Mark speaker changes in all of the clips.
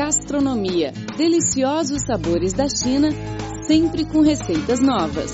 Speaker 1: Gastronomia. Deliciosos sabores da China, sempre com receitas novas.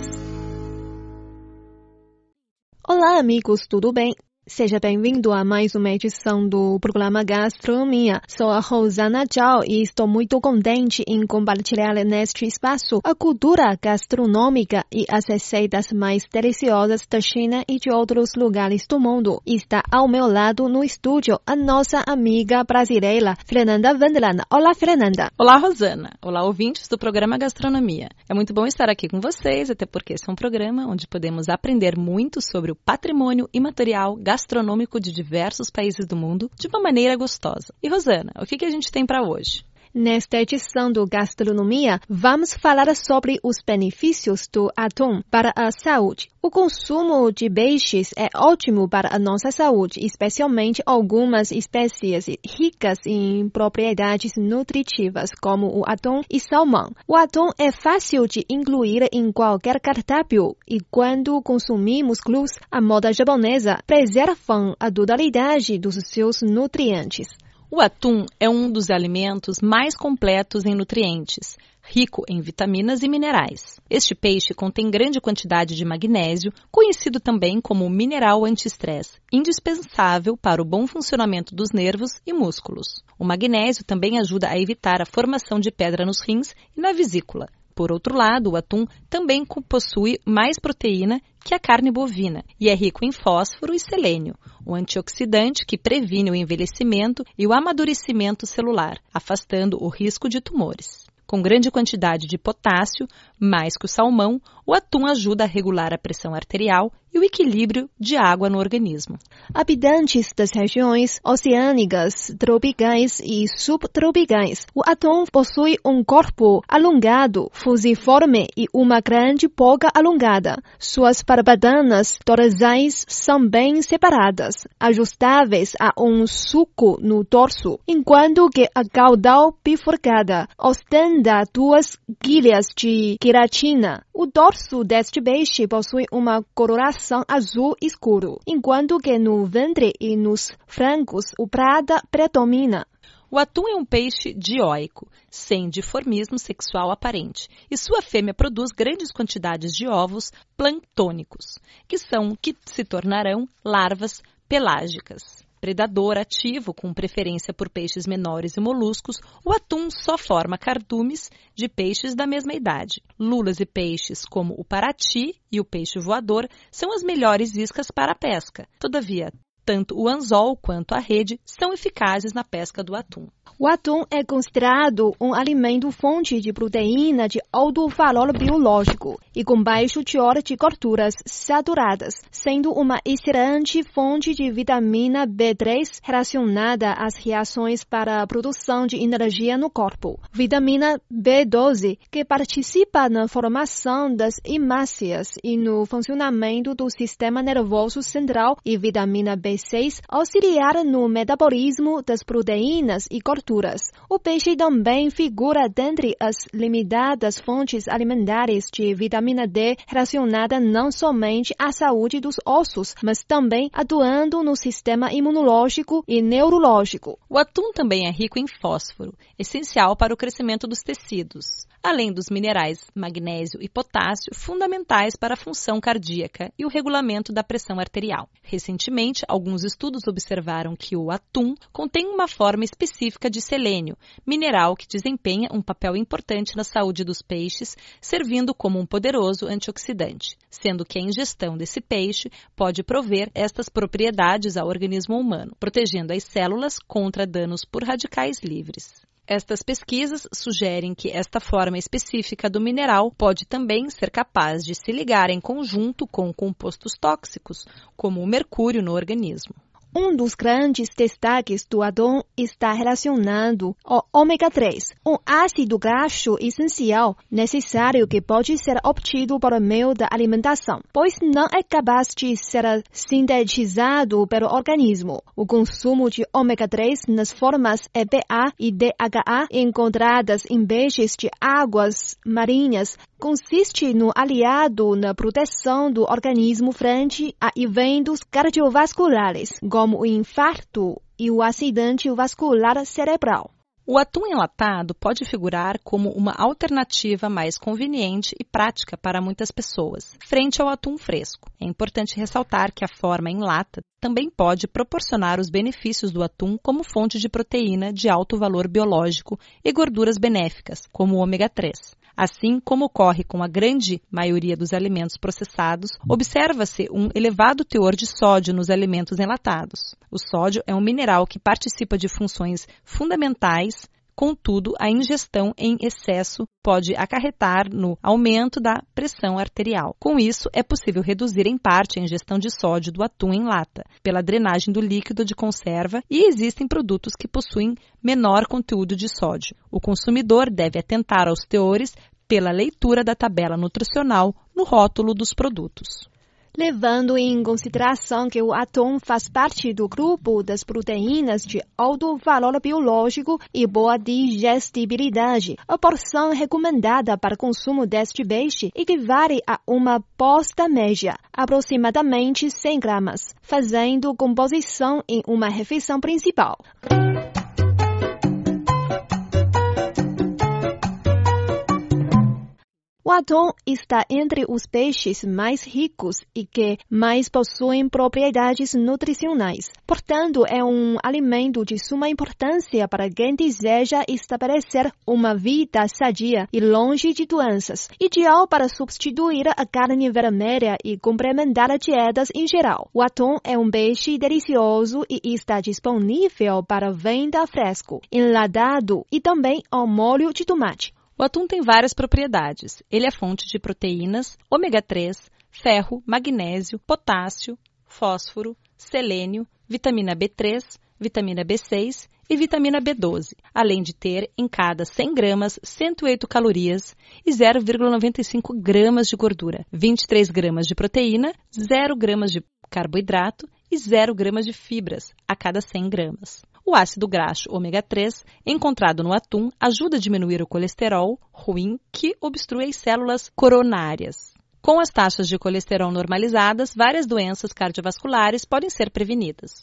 Speaker 2: Olá, amigos, tudo bem? Seja bem-vindo a mais uma edição do programa Gastronomia. Sou a Rosana Zhao e estou muito contente em compartilhar neste espaço a cultura gastronômica e as receitas mais deliciosas da China e de outros lugares do mundo. Está ao meu lado no estúdio a nossa amiga brasileira, Fernanda Vandelan. Olá, Fernanda.
Speaker 3: Olá, Rosana. Olá, ouvintes do programa Gastronomia. É muito bom estar aqui com vocês, até porque esse é um programa onde podemos aprender muito sobre o patrimônio imaterial gastronômico gastronômico de diversos países do mundo de uma maneira gostosa. E Rosana, o que, que a gente tem para hoje?
Speaker 2: Nesta edição do Gastronomia, vamos falar sobre os benefícios do atum para a saúde. O consumo de peixes é ótimo para a nossa saúde, especialmente algumas espécies ricas em propriedades nutritivas, como o atum e salmão. O atum é fácil de incluir em qualquer cardápio e quando consumimos crus, a moda japonesa preserva a totalidade dos seus nutrientes.
Speaker 3: O atum é um dos alimentos mais completos em nutrientes, rico em vitaminas e minerais. Este peixe contém grande quantidade de magnésio, conhecido também como mineral antiestresse, indispensável para o bom funcionamento dos nervos e músculos. O magnésio também ajuda a evitar a formação de pedra nos rins e na vesícula, por outro lado, o atum também possui mais proteína que a carne bovina e é rico em fósforo e selênio, um antioxidante que previne o envelhecimento e o amadurecimento celular, afastando o risco de tumores. Com grande quantidade de potássio, mais que o salmão, o atum ajuda a regular a pressão arterial e o equilíbrio de água no organismo.
Speaker 2: Habitantes das regiões oceânicas, tropicais e subtropicais, o atum possui um corpo alongado, fusiforme e uma grande boca alongada. Suas barbatanas dorsais são bem separadas, ajustáveis a um suco no dorso, enquanto que a caudal bifurcada ostenta duas guilhas de queratina. O dorso deste peixe possui uma coloração azul escuro, enquanto que no ventre e nos flancos o prata predomina.
Speaker 3: O atum é um peixe dioico, sem diformismo sexual aparente, e sua fêmea produz grandes quantidades de ovos planctônicos, que são que se tornarão larvas pelágicas predador ativo com preferência por peixes menores e moluscos, o atum só forma cardumes de peixes da mesma idade. Lulas e peixes como o parati e o peixe voador são as melhores iscas para a pesca. Todavia, tanto o anzol quanto a rede são eficazes na pesca do atum.
Speaker 2: O atum é considerado um alimento fonte de proteína de alto valor biológico e com baixo teor de gorduras saturadas, sendo uma excelente fonte de vitamina B3 relacionada às reações para a produção de energia no corpo. Vitamina B12, que participa na formação das hemácias e no funcionamento do sistema nervoso central, e vitamina B6, auxiliar no metabolismo das proteínas e gorduras o peixe também figura dentre as limitadas fontes alimentares de vitamina D relacionada não somente à saúde dos ossos, mas também atuando no sistema imunológico e neurológico.
Speaker 3: O atum também é rico em fósforo, essencial para o crescimento dos tecidos além dos minerais magnésio e potássio, fundamentais para a função cardíaca e o regulamento da pressão arterial. Recentemente, alguns estudos observaram que o atum contém uma forma específica de selênio, mineral que desempenha um papel importante na saúde dos peixes, servindo como um poderoso antioxidante, sendo que a ingestão desse peixe pode prover estas propriedades ao organismo humano, protegendo as células contra danos por radicais livres. Estas pesquisas sugerem que esta forma específica do mineral pode também ser capaz de se ligar em conjunto com compostos tóxicos, como o mercúrio no organismo.
Speaker 2: Um dos grandes destaques do atum está relacionado ao ômega 3, um ácido graxo essencial necessário que pode ser obtido por meio da alimentação, pois não é capaz de ser sintetizado pelo organismo. O consumo de ômega 3 nas formas EPA e DHA encontradas em peixes de águas marinhas consiste no aliado na proteção do organismo frente a eventos cardiovasculares, como o infarto e o acidente vascular cerebral.
Speaker 3: O atum enlatado pode figurar como uma alternativa mais conveniente e prática para muitas pessoas, frente ao atum fresco. É importante ressaltar que a forma em lata também pode proporcionar os benefícios do atum como fonte de proteína de alto valor biológico e gorduras benéficas, como o ômega 3. Assim como ocorre com a grande maioria dos alimentos processados, observa-se um elevado teor de sódio nos alimentos enlatados. O sódio é um mineral que participa de funções fundamentais Contudo, a ingestão em excesso pode acarretar no aumento da pressão arterial. Com isso, é possível reduzir em parte a ingestão de sódio do atum em lata, pela drenagem do líquido de conserva, e existem produtos que possuem menor conteúdo de sódio. O consumidor deve atentar aos teores pela leitura da tabela nutricional no rótulo dos produtos
Speaker 2: levando em consideração que o atum faz parte do grupo das proteínas de alto valor biológico e boa digestibilidade. A porção recomendada para consumo deste peixe equivale a uma posta média, aproximadamente 100 gramas, fazendo composição em uma refeição principal. O atum está entre os peixes mais ricos e que mais possuem propriedades nutricionais. Portanto, é um alimento de suma importância para quem deseja estabelecer uma vida sadia e longe de doenças, ideal para substituir a carne vermelha e complementar dietas em geral. O atum é um peixe delicioso e está disponível para venda fresco, enlatado e também ao molho de tomate.
Speaker 3: O atum tem várias propriedades. Ele é fonte de proteínas, ômega 3, ferro, magnésio, potássio, fósforo, selênio, vitamina B3, vitamina B6 e vitamina B12, além de ter em cada 100 gramas 108 calorias e 0,95 gramas de gordura, 23 gramas de proteína, 0 gramas de carboidrato e 0 gramas de fibras a cada 100 gramas. O ácido graxo ômega 3, encontrado no atum, ajuda a diminuir o colesterol ruim que obstrui as células coronárias. Com as taxas de colesterol normalizadas, várias doenças cardiovasculares podem ser prevenidas.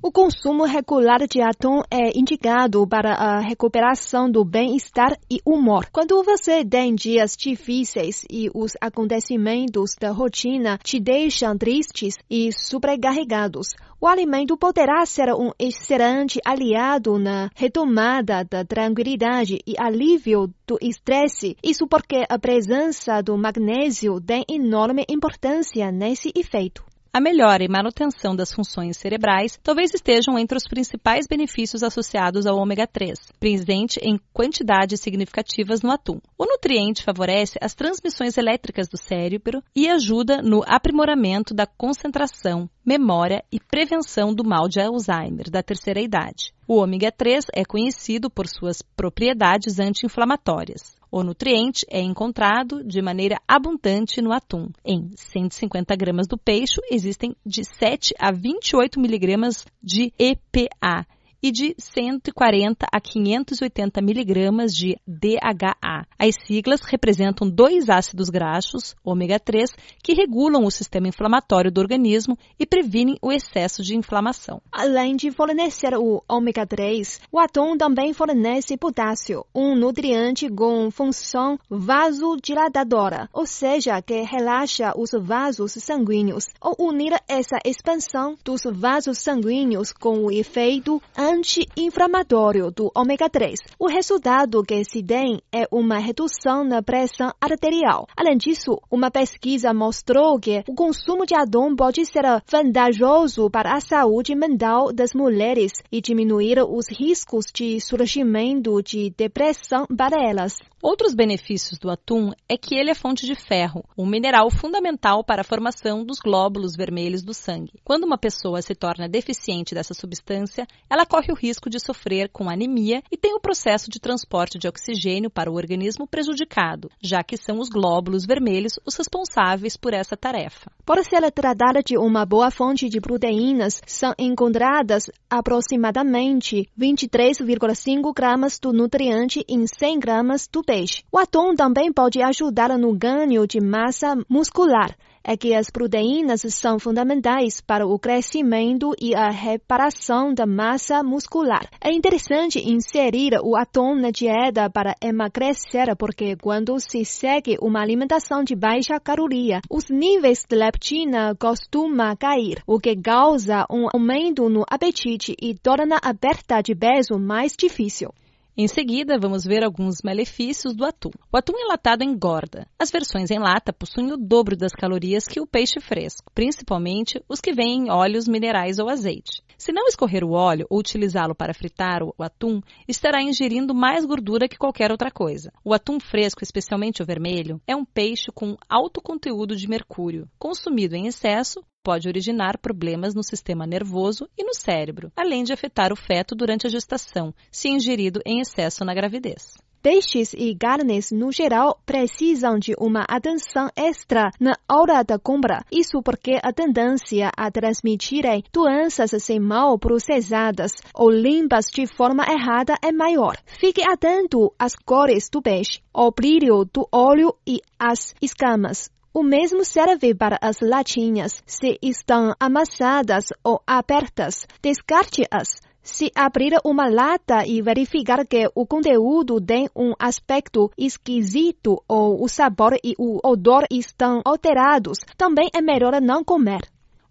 Speaker 2: O consumo regular de atum é indicado para a recuperação do bem-estar e humor. Quando você tem dias difíceis e os acontecimentos da rotina te deixam tristes e sobrecarregados, o alimento poderá ser um excelente aliado na retomada da tranquilidade e alívio do estresse. Isso porque a presença do magnésio tem enorme importância nesse efeito.
Speaker 3: A melhora e manutenção das funções cerebrais talvez estejam entre os principais benefícios associados ao ômega 3, presente em quantidades significativas no atum. O nutriente favorece as transmissões elétricas do cérebro e ajuda no aprimoramento da concentração, memória e prevenção do mal de Alzheimer da terceira idade. O ômega 3 é conhecido por suas propriedades anti-inflamatórias. O nutriente é encontrado de maneira abundante no atum. Em 150 gramas do peixe existem de 7 a 28 miligramas de EPA e de 140 a 580 miligramas de DHA. As siglas representam dois ácidos graxos, ômega 3, que regulam o sistema inflamatório do organismo e previnem o excesso de inflamação.
Speaker 2: Além de fornecer o ômega 3, o atum também fornece potássio, um nutriente com função vasodilatadora, ou seja, que relaxa os vasos sanguíneos. Ao unir essa expansão dos vasos sanguíneos com o efeito anti-inflamatório do ômega 3. O resultado que se tem é uma redução na pressão arterial. Além disso, uma pesquisa mostrou que o consumo de atum pode ser vantajoso para a saúde mental das mulheres e diminuir os riscos de surgimento de depressão para elas.
Speaker 3: Outros benefícios do atum é que ele é fonte de ferro, um mineral fundamental para a formação dos glóbulos vermelhos do sangue. Quando uma pessoa se torna deficiente dessa substância, ela corre o risco de sofrer com anemia e tem o processo de transporte de oxigênio para o organismo prejudicado, já que são os glóbulos vermelhos os responsáveis por essa tarefa.
Speaker 2: Por se tratar de uma boa fonte de proteínas, são encontradas aproximadamente 23,5 gramas do nutriente em 100 gramas do peixe. O atum também pode ajudar no ganho de massa muscular. é que as proteínas são fundamentais para o crescimento e a reparação da massa muscular. É interessante inserir o atum na dieta para emagrecer, porque quando se segue uma alimentação de baixa caloria, os níveis de leptina costumam cair, o que causa um aumento no apetite e torna a perda de peso mais difícil.
Speaker 3: Em seguida, vamos ver alguns malefícios do atum. O atum enlatado engorda. As versões em lata possuem o dobro das calorias que o peixe fresco, principalmente os que vêm em óleos minerais ou azeite. Se não escorrer o óleo ou utilizá-lo para fritar o atum, estará ingerindo mais gordura que qualquer outra coisa. O atum fresco, especialmente o vermelho, é um peixe com alto conteúdo de mercúrio. Consumido em excesso, pode originar problemas no sistema nervoso e no cérebro, além de afetar o feto durante a gestação, se ingerido em excesso na gravidez.
Speaker 2: Peixes e carnes, no geral, precisam de uma atenção extra na hora da compra. Isso porque a tendência a transmitirem doenças sem mal processadas ou limpas de forma errada é maior. Fique atento às cores do peixe, ao brilho do óleo e às escamas. O mesmo serve para as latinhas. Se estão amassadas ou abertas, descarte-as. Se abrir uma lata e verificar que o conteúdo tem um aspecto esquisito ou o sabor e o odor estão alterados, também é melhor não comer.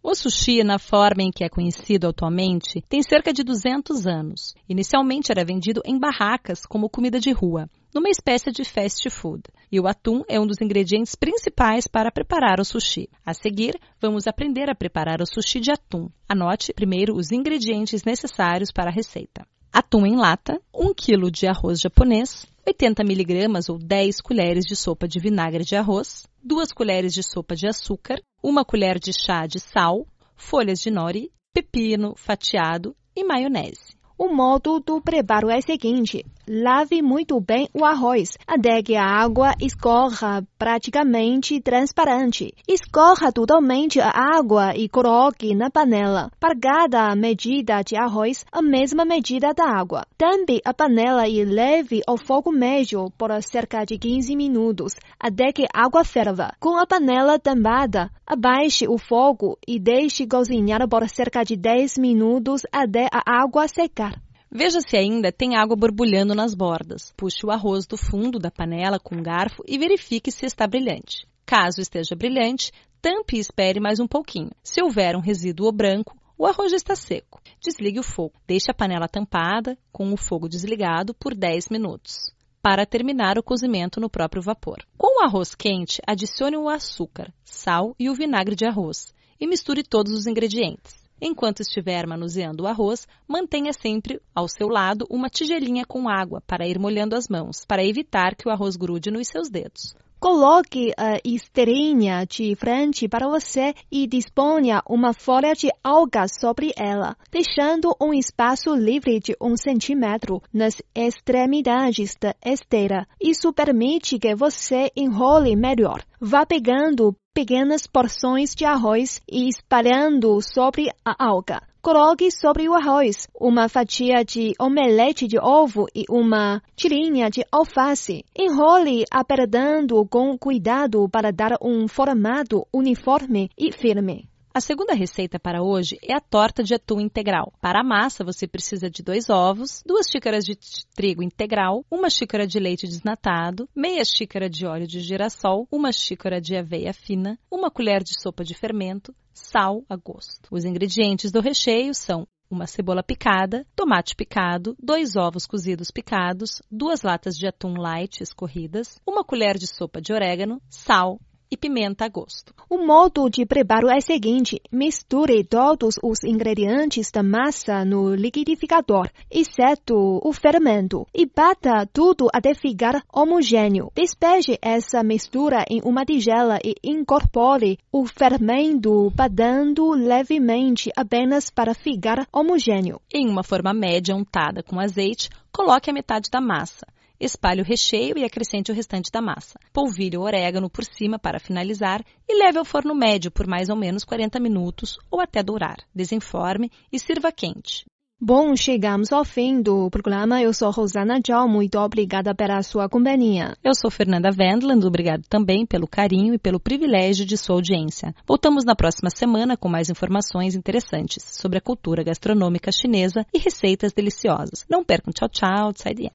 Speaker 3: O sushi, na forma em que é conhecido atualmente, tem cerca de 200 anos. Inicialmente era vendido em barracas como comida de rua, numa espécie de fast food. E o atum é um dos ingredientes principais para preparar o sushi. A seguir, vamos aprender a preparar o sushi de atum. Anote primeiro os ingredientes necessários para a receita. Atum em lata, 1 kg de arroz japonês, 80 mg ou 10 colheres de sopa de vinagre de arroz, 2 colheres de sopa de açúcar, 1 colher de chá de sal, folhas de nori, pepino fatiado e maionese.
Speaker 2: O modo do preparo é o seguinte: lave muito bem o arroz até que a água escorra praticamente transparente. Escorra totalmente a água e coloque na panela. Para cada medida de arroz, a mesma medida da água. Tampe a panela e leve ao fogo médio por cerca de 15 minutos até que a água ferva. Com a panela tampada, abaixe o fogo e deixe cozinhar por cerca de 10 minutos até a água secar.
Speaker 3: Veja se ainda tem água borbulhando nas bordas. Puxe o arroz do fundo da panela com um garfo e verifique se está brilhante. Caso esteja brilhante, tampe e espere mais um pouquinho. Se houver um resíduo branco, o arroz está seco. Desligue o fogo. Deixe a panela tampada, com o fogo desligado, por 10 minutos, para terminar o cozimento no próprio vapor. Com o arroz quente, adicione o açúcar, sal e o vinagre de arroz e misture todos os ingredientes. Enquanto estiver manuseando o arroz, mantenha sempre ao seu lado uma tigelinha com água para ir molhando as mãos, para evitar que o arroz grude nos seus dedos.
Speaker 2: Coloque a esteirinha de frente para você e disponha uma folha de alga sobre ela, deixando um espaço livre de um centímetro nas extremidades da esteira. Isso permite que você enrole melhor. Vá pegando pequenas porções de arroz e espalhando sobre a alga. Coloque sobre o arroz uma fatia de omelete de ovo e uma tirinha de alface. Enrole apertando com cuidado para dar um formato uniforme e firme.
Speaker 3: A segunda receita para hoje é a torta de atum integral. Para a massa, você precisa de dois ovos, duas xícaras de trigo integral, uma xícara de leite desnatado, meia xícara de óleo de girassol, uma xícara de aveia fina, uma colher de sopa de fermento, sal a gosto. Os ingredientes do recheio são uma cebola picada, tomate picado, dois ovos cozidos picados, duas latas de atum light escorridas, uma colher de sopa de orégano, sal, e pimenta a gosto.
Speaker 2: O modo de preparo é o seguinte: misture todos os ingredientes da massa no liquidificador, exceto o fermento, e bata tudo até ficar homogêneo. Despeje essa mistura em uma tigela e incorpore o fermento batendo levemente apenas para ficar homogêneo.
Speaker 3: Em uma forma média untada com azeite, coloque a metade da massa. Espalhe o recheio e acrescente o restante da massa. Polvilhe o orégano por cima para finalizar e leve ao forno médio por mais ou menos 40 minutos ou até dourar. Desenforme e sirva quente.
Speaker 2: Bom, chegamos ao fim do programa. Eu sou Rosana Tchau, muito obrigada pela sua companhia.
Speaker 3: Eu sou Fernanda Wendland, obrigado também pelo carinho e pelo privilégio de sua audiência. Voltamos na próxima semana com mais informações interessantes sobre a cultura gastronômica chinesa e receitas deliciosas. Não percam, tchau, tchau, tsai